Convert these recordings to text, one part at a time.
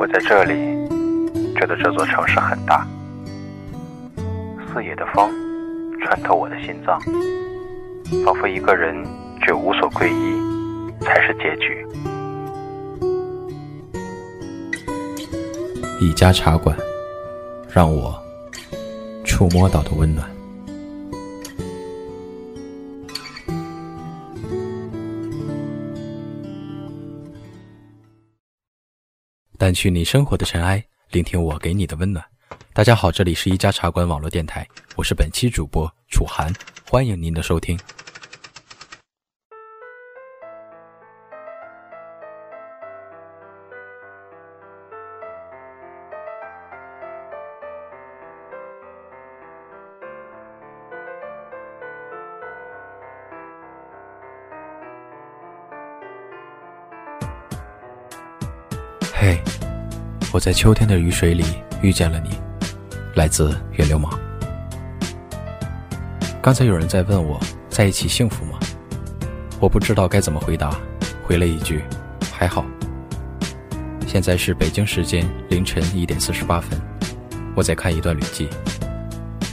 我在这里，觉得这座城市很大，四野的风穿透我的心脏，仿佛一个人却无所归依才是结局。一家茶馆，让我触摸到的温暖。掸去你生活的尘埃，聆听我给你的温暖。大家好，这里是一家茶馆网络电台，我是本期主播楚涵，欢迎您的收听。在秋天的雨水里遇见了你，来自月流氓。刚才有人在问我在一起幸福吗？我不知道该怎么回答，回了一句还好。现在是北京时间凌晨一点四十八分，我在看一段旅记，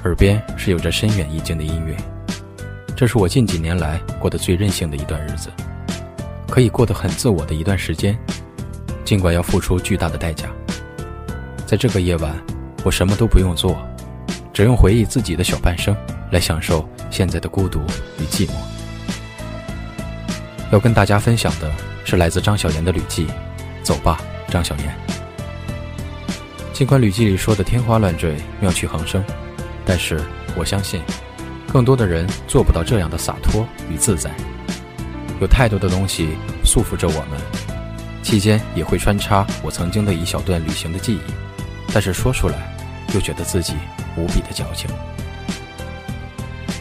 耳边是有着深远意境的音乐。这是我近几年来过得最任性的一段日子，可以过得很自我的一段时间。尽管要付出巨大的代价，在这个夜晚，我什么都不用做，只用回忆自己的小半生来享受现在的孤独与寂寞。要跟大家分享的是来自张小岩的旅记，走吧，张小岩。尽管旅记里说的天花乱坠、妙趣横生，但是我相信，更多的人做不到这样的洒脱与自在。有太多的东西束缚着我们。期间也会穿插我曾经的一小段旅行的记忆，但是说出来，又觉得自己无比的矫情。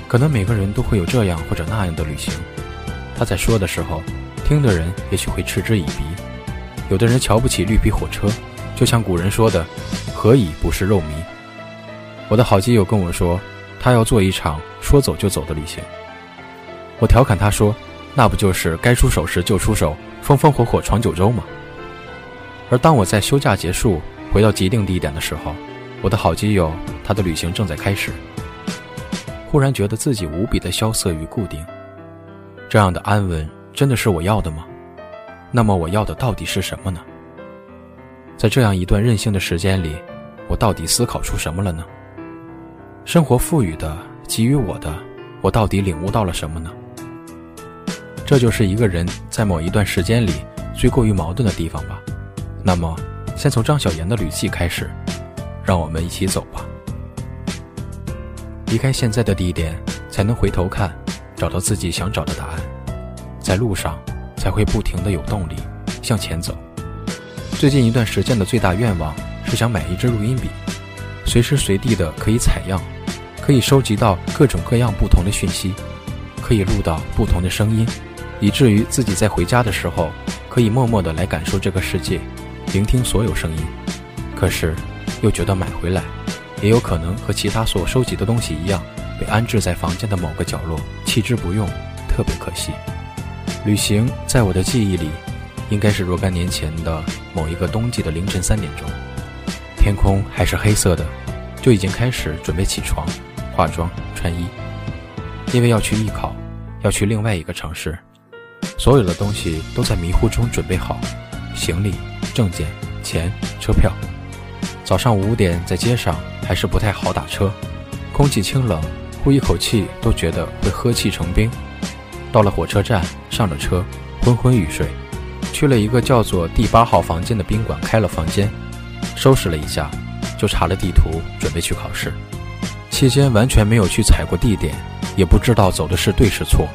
可能每个人都会有这样或者那样的旅行，他在说的时候，听的人也许会嗤之以鼻。有的人瞧不起绿皮火车，就像古人说的“何以不是肉糜”。我的好基友跟我说，他要做一场说走就走的旅行。我调侃他说：“那不就是该出手时就出手？”风风火火闯九州吗？而当我在休假结束回到既定地点的时候，我的好基友他的旅行正在开始。忽然觉得自己无比的萧瑟与固定，这样的安稳真的是我要的吗？那么我要的到底是什么呢？在这样一段任性的时间里，我到底思考出什么了呢？生活赋予的、给予我的，我到底领悟到了什么呢？这就是一个人在某一段时间里最过于矛盾的地方吧。那么，先从张小岩的旅记开始，让我们一起走吧。离开现在的地点，才能回头看，找到自己想找的答案。在路上，才会不停的有动力向前走。最近一段时间的最大愿望是想买一支录音笔，随时随地的可以采样，可以收集到各种各样不同的讯息，可以录到不同的声音。以至于自己在回家的时候，可以默默的来感受这个世界，聆听所有声音。可是，又觉得买回来，也有可能和其他所收集的东西一样，被安置在房间的某个角落，弃之不用，特别可惜。旅行在我的记忆里，应该是若干年前的某一个冬季的凌晨三点钟，天空还是黑色的，就已经开始准备起床、化妆、穿衣，因为要去艺考，要去另外一个城市。所有的东西都在迷糊中准备好，行李、证件、钱、车票。早上五点在街上还是不太好打车，空气清冷，呼一口气都觉得会喝气成冰。到了火车站，上了车，昏昏欲睡，去了一个叫做第八号房间的宾馆，开了房间，收拾了一下，就查了地图，准备去考试。期间完全没有去踩过地点，也不知道走的是对是错。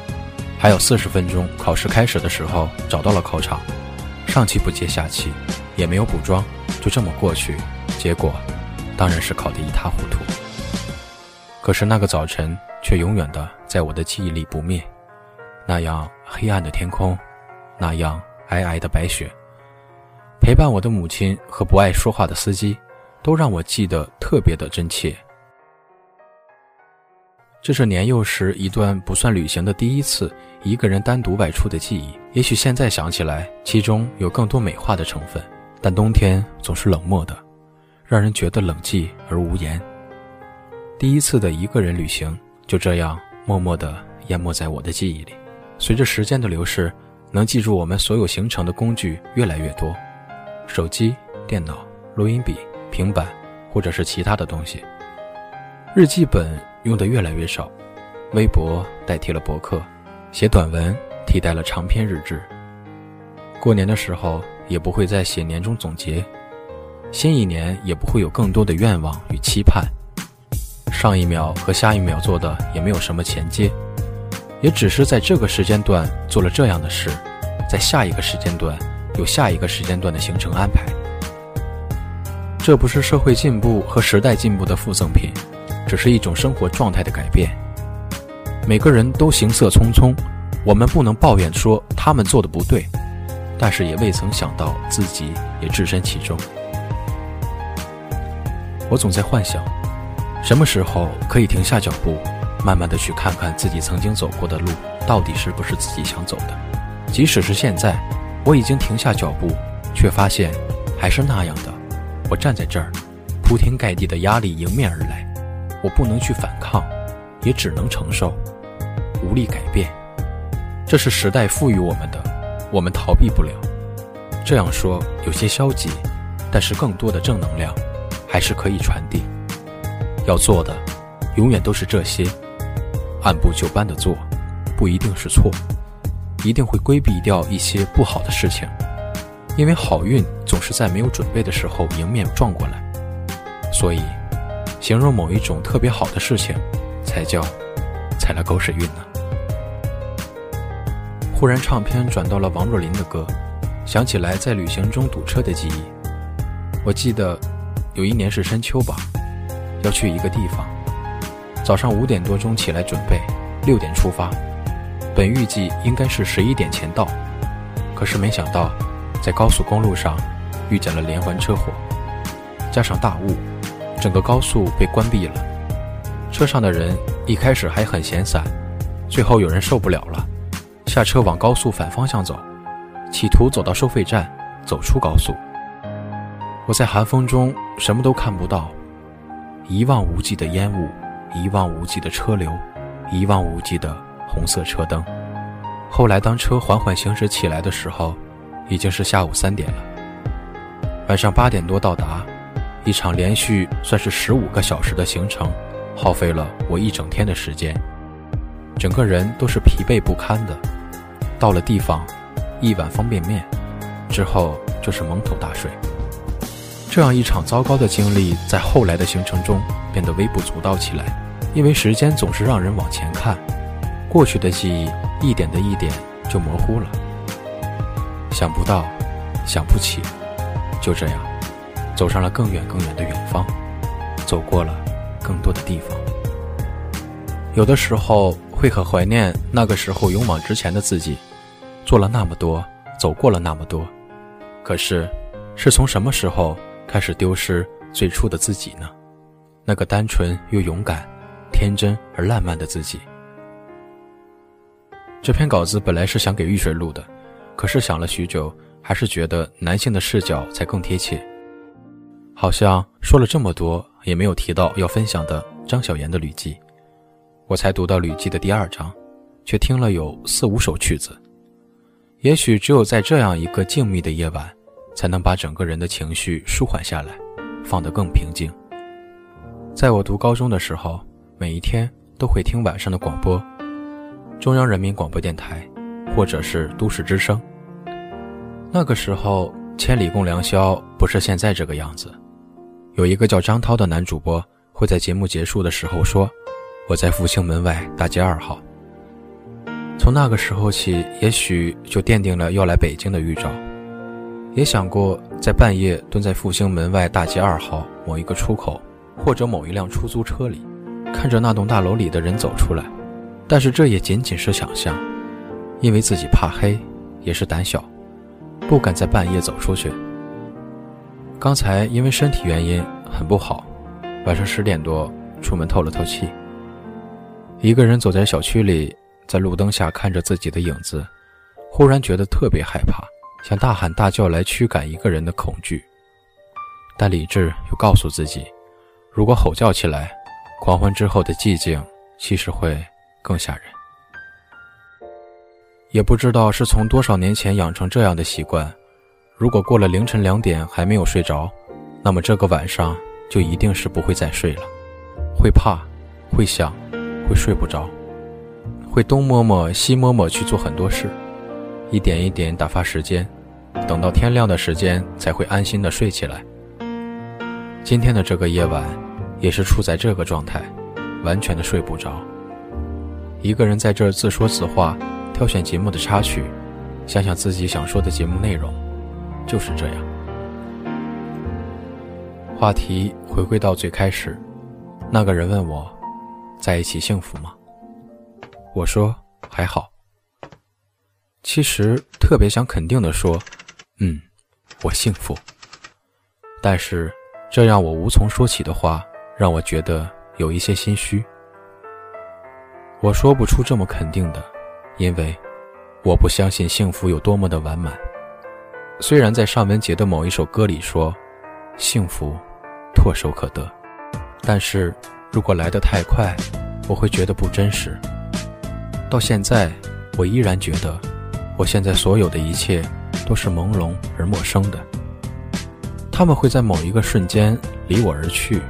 还有四十分钟，考试开始的时候找到了考场，上气不接下气，也没有补妆，就这么过去。结果，当然是考得一塌糊涂。可是那个早晨却永远的在我的记忆里不灭，那样黑暗的天空，那样皑皑的白雪，陪伴我的母亲和不爱说话的司机，都让我记得特别的真切。这是年幼时一段不算旅行的第一次一个人单独外出的记忆。也许现在想起来，其中有更多美化的成分，但冬天总是冷漠的，让人觉得冷寂而无言。第一次的一个人旅行就这样默默地淹没在我的记忆里。随着时间的流逝，能记住我们所有行程的工具越来越多，手机、电脑、录音笔、平板，或者是其他的东西。日记本用的越来越少，微博代替了博客，写短文替代了长篇日志。过年的时候也不会再写年终总结，新一年也不会有更多的愿望与期盼。上一秒和下一秒做的也没有什么衔接，也只是在这个时间段做了这样的事，在下一个时间段有下一个时间段的行程安排。这不是社会进步和时代进步的附赠品，只是一种生活状态的改变。每个人都行色匆匆，我们不能抱怨说他们做的不对。但是也未曾想到自己也置身其中。我总在幻想，什么时候可以停下脚步，慢慢的去看看自己曾经走过的路，到底是不是自己想走的。即使是现在，我已经停下脚步，却发现还是那样的。我站在这儿，铺天盖地的压力迎面而来，我不能去反抗，也只能承受，无力改变。这是时代赋予我们的。我们逃避不了，这样说有些消极，但是更多的正能量还是可以传递。要做的永远都是这些，按部就班的做，不一定是错，一定会规避掉一些不好的事情，因为好运总是在没有准备的时候迎面撞过来。所以，形容某一种特别好的事情，才叫踩了狗屎运呢。忽然，唱片转到了王若琳的歌，想起来在旅行中堵车的记忆。我记得有一年是深秋吧，要去一个地方，早上五点多钟起来准备，六点出发，本预计应该是十一点前到，可是没想到在高速公路上遇见了连环车祸，加上大雾，整个高速被关闭了。车上的人一开始还很闲散，最后有人受不了了。下车往高速反方向走，企图走到收费站，走出高速。我在寒风中什么都看不到，一望无际的烟雾，一望无际的车流，一望无际的红色车灯。后来当车缓缓行驶起来的时候，已经是下午三点了。晚上八点多到达，一场连续算是十五个小时的行程，耗费了我一整天的时间，整个人都是疲惫不堪的。到了地方，一碗方便面，之后就是蒙头大睡。这样一场糟糕的经历，在后来的行程中变得微不足道起来，因为时间总是让人往前看，过去的记忆一点的一点就模糊了。想不到，想不起，就这样，走上了更远更远的远方，走过了更多的地方。有的时候会很怀念那个时候勇往直前的自己。做了那么多，走过了那么多，可是，是从什么时候开始丢失最初的自己呢？那个单纯又勇敢、天真而烂漫的自己。这篇稿子本来是想给玉水录的，可是想了许久，还是觉得男性的视角才更贴切。好像说了这么多，也没有提到要分享的张小岩的《旅记》，我才读到《旅记》的第二章，却听了有四五首曲子。也许只有在这样一个静谧的夜晚，才能把整个人的情绪舒缓下来，放得更平静。在我读高中的时候，每一天都会听晚上的广播，中央人民广播电台，或者是都市之声。那个时候，千里共良宵不是现在这个样子。有一个叫张涛的男主播会在节目结束的时候说：“我在复兴门外大街二号。”从那个时候起，也许就奠定了要来北京的预兆。也想过在半夜蹲在复兴门外大街二号某一个出口，或者某一辆出租车里，看着那栋大楼里的人走出来。但是这也仅仅是想象，因为自己怕黑，也是胆小，不敢在半夜走出去。刚才因为身体原因很不好，晚上十点多出门透了透气，一个人走在小区里。在路灯下看着自己的影子，忽然觉得特别害怕，想大喊大叫来驱赶一个人的恐惧，但理智又告诉自己，如果吼叫起来，狂欢之后的寂静其实会更吓人。也不知道是从多少年前养成这样的习惯，如果过了凌晨两点还没有睡着，那么这个晚上就一定是不会再睡了，会怕，会想，会睡不着，会东摸摸西摸摸去做很多事，一点一点打发时间，等到天亮的时间才会安心的睡起来。今天的这个夜晚，也是处在这个状态，完全的睡不着，一个人在这儿自说自话。挑选节目的插曲，想想自己想说的节目内容，就是这样。话题回归到最开始，那个人问我，在一起幸福吗？我说还好。其实特别想肯定的说，嗯，我幸福。但是这让我无从说起的话，让我觉得有一些心虚。我说不出这么肯定的。因为我不相信幸福有多么的完满。虽然在尚雯婕的某一首歌里说，幸福唾手可得，但是如果来得太快，我会觉得不真实。到现在，我依然觉得，我现在所有的一切都是朦胧而陌生的。他们会在某一个瞬间离我而去，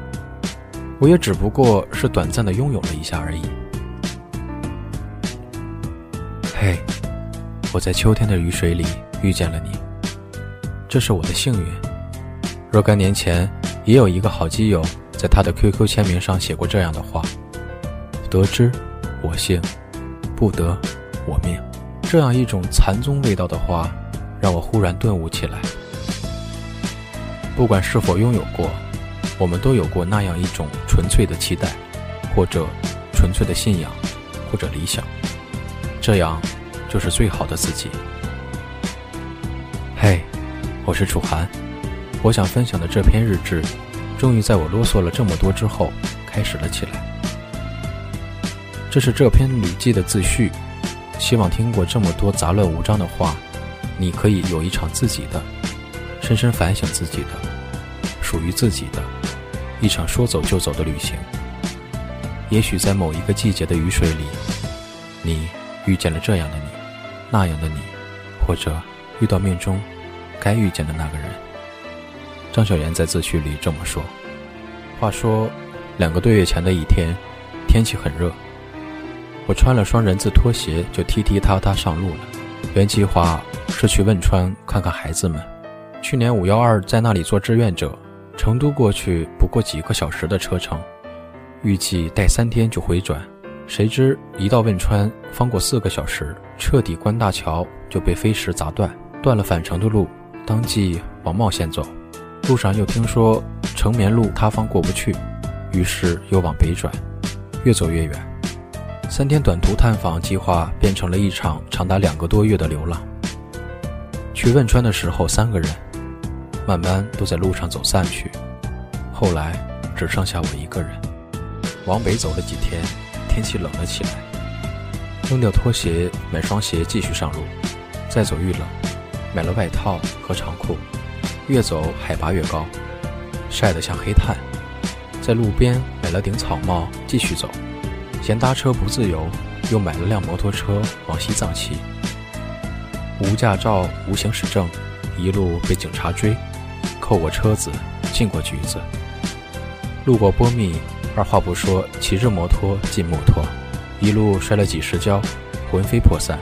我也只不过是短暂的拥有了一下而已。嘿，我在秋天的雨水里遇见了你，这是我的幸运。若干年前，也有一个好基友在他的 QQ 签名上写过这样的话：“得之，我幸；不得，我命。”这样一种禅宗味道的话，让我忽然顿悟起来。不管是否拥有过，我们都有过那样一种纯粹的期待，或者纯粹的信仰，或者理想。这样，就是最好的自己。嘿，我是楚涵，我想分享的这篇日志，终于在我啰嗦了这么多之后，开始了起来。这是这篇旅记的自序，希望听过这么多杂乱无章的话，你可以有一场自己的，深深反省自己的，属于自己的，一场说走就走的旅行。也许在某一个季节的雨水里，你。遇见了这样的你，那样的你，或者遇到命中该遇见的那个人。张小岩在自序里这么说。话说，两个多月前的一天，天气很热，我穿了双人字拖鞋就踢踢踏踏上路了。原计划是去汶川看看孩子们。去年五幺二在那里做志愿者，成都过去不过几个小时的车程，预计待三天就回转。谁知一到汶川，方过四个小时，彻底关大桥就被飞石砸断，断了返程的路，当即往茂县走。路上又听说成绵路塌方过不去，于是又往北转，越走越远。三天短途探访计划变成了一场长达两个多月的流浪。去汶川的时候三个人，慢慢都在路上走散去，后来只剩下我一个人。往北走了几天。天气冷了起来，扔掉拖鞋，买双鞋继续上路。再走遇冷，买了外套和长裤。越走海拔越高，晒得像黑炭。在路边买了顶草帽，继续走。嫌搭车不自由，又买了辆摩托车往西藏骑。无驾照，无行驶证，一路被警察追，扣过车子，进过局子，路过波密。二话不说，骑着摩托进墨脱，一路摔了几十跤，魂飞魄散，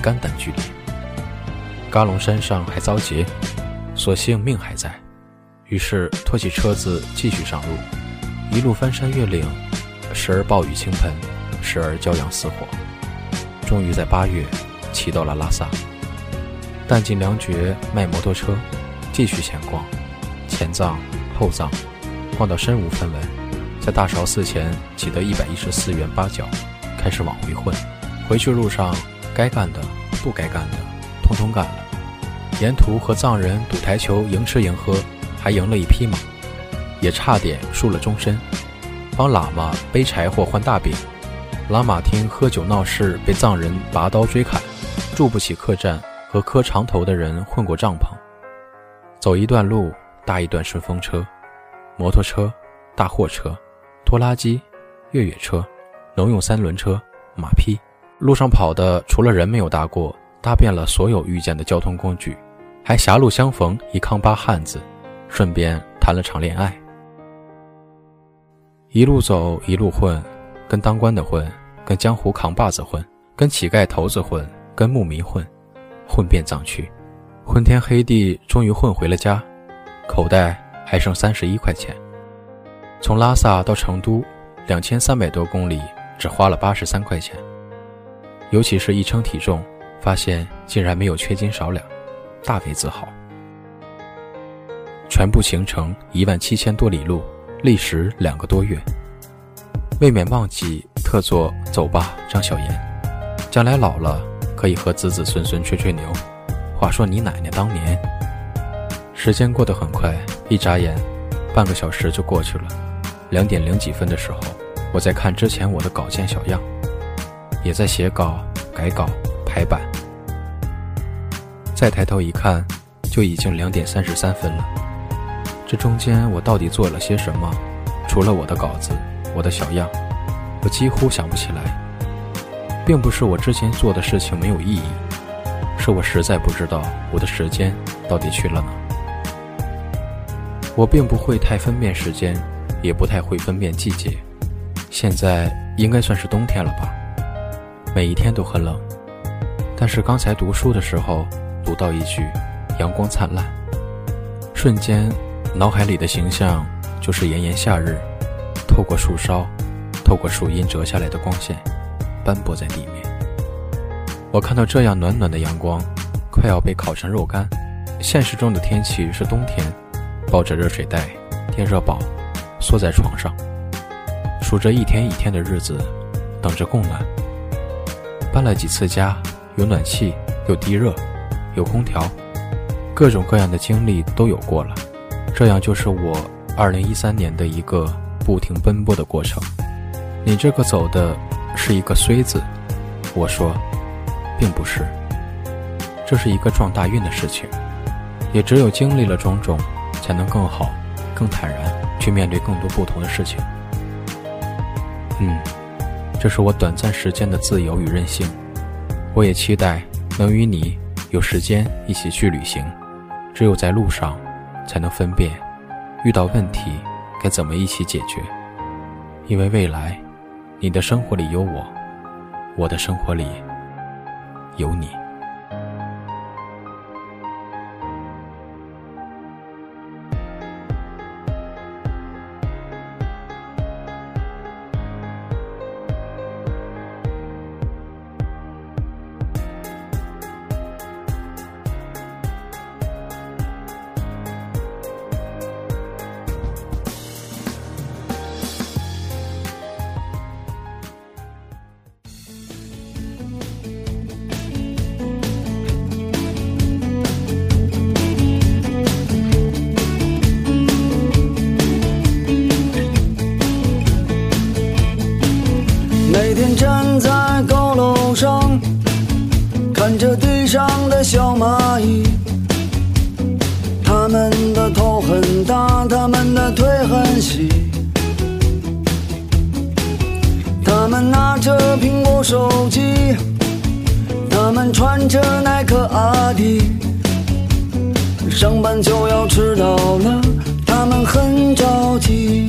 肝胆俱裂。嘎隆山上还遭劫，所幸命还在，于是拖起车子继续上路，一路翻山越岭，时而暴雨倾盆，时而骄阳似火，终于在八月骑到了拉萨。弹尽粮绝，卖摩托车，继续闲逛，前藏后藏，逛到身无分文。在大昭寺前挤得一百一十四元八角，开始往回混。回去路上，该干的、不该干的，通通干了。沿途和藏人赌台球，赢吃赢喝，还赢了一匹马，也差点输了终身。帮喇嘛背柴火换大饼，喇嘛厅喝酒闹事，被藏人拔刀追砍，住不起客栈，和磕长头的人混过帐篷，走一段路搭一段顺风车，摩托车、大货车、拖拉机、越野车、农用三轮车、马匹，路上跑的除了人没有搭过，搭遍了所有遇见的交通工具，还狭路相逢一康巴汉子，顺便谈了场恋爱。一路走一路混，跟当官的混，跟江湖扛把子混，跟乞丐头子混，跟牧民混。混遍藏区，昏天黑地，终于混回了家，口袋还剩三十一块钱。从拉萨到成都，两千三百多公里，只花了八十三块钱。尤其是一称体重，发现竟然没有缺斤少两，大为自豪。全部行程一万七千多里路，历时两个多月，未免忘记特作“走吧，张小岩”，将来老了。可以和子子孙孙吹吹牛。话说你奶奶当年，时间过得很快，一眨眼，半个小时就过去了。两点零几分的时候，我在看之前我的稿件小样，也在写稿、改稿、排版。再抬头一看，就已经两点三十三分了。这中间我到底做了些什么？除了我的稿子、我的小样，我几乎想不起来。并不是我之前做的事情没有意义，是我实在不知道我的时间到底去了哪。我并不会太分辨时间，也不太会分辨季节。现在应该算是冬天了吧？每一天都很冷，但是刚才读书的时候读到一句“阳光灿烂”，瞬间脑海里的形象就是炎炎夏日，透过树梢，透过树荫折下来的光线。斑驳在地面，我看到这样暖暖的阳光，快要被烤成肉干。现实中的天气是冬天，抱着热水袋、电热宝，缩在床上，数着一天一天的日子，等着供暖。搬了几次家，有暖气，有地热，有空调，各种各样的经历都有过了。这样就是我二零一三年的一个不停奔波的过程。你这个走的。是一个“虽”字，我说，并不是。这是一个撞大运的事情，也只有经历了种种，才能更好、更坦然去面对更多不同的事情。嗯，这是我短暂时间的自由与任性。我也期待能与你有时间一起去旅行。只有在路上，才能分辨遇到问题该怎么一起解决。因为未来。你的生活里有我，我的生活里有你。站在高楼上看着地上的小蚂蚁，它们的头很大，它们的腿很细，它们拿着苹果手机，它们穿着耐克阿迪，上班就要迟到了，它们很着急。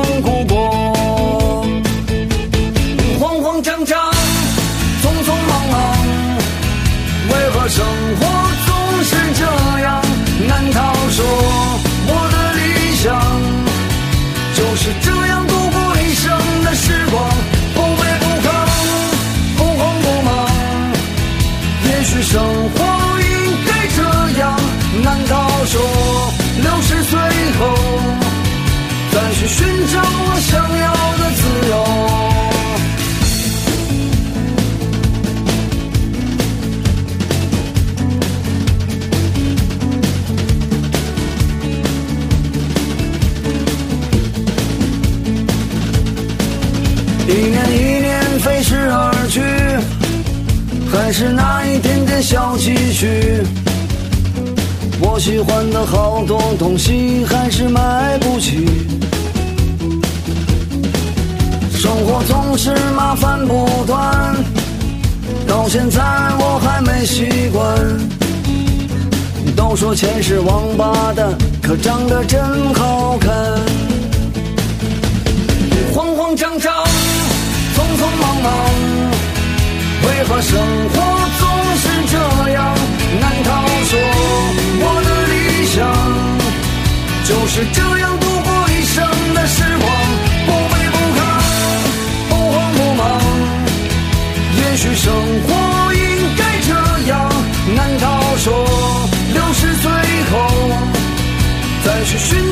寻找我想要的自由。一年一年飞逝而去，还是那一点点小积蓄。我喜欢的好多东西还是买不起，生活总是麻烦不断，到现在我还没习惯。都说钱是王八蛋，可长得真好看。再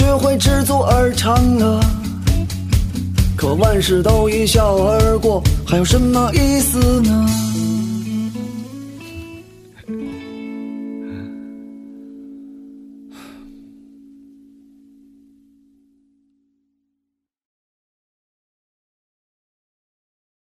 学会知足而常乐。可万事都一笑而过，还有什么意思呢？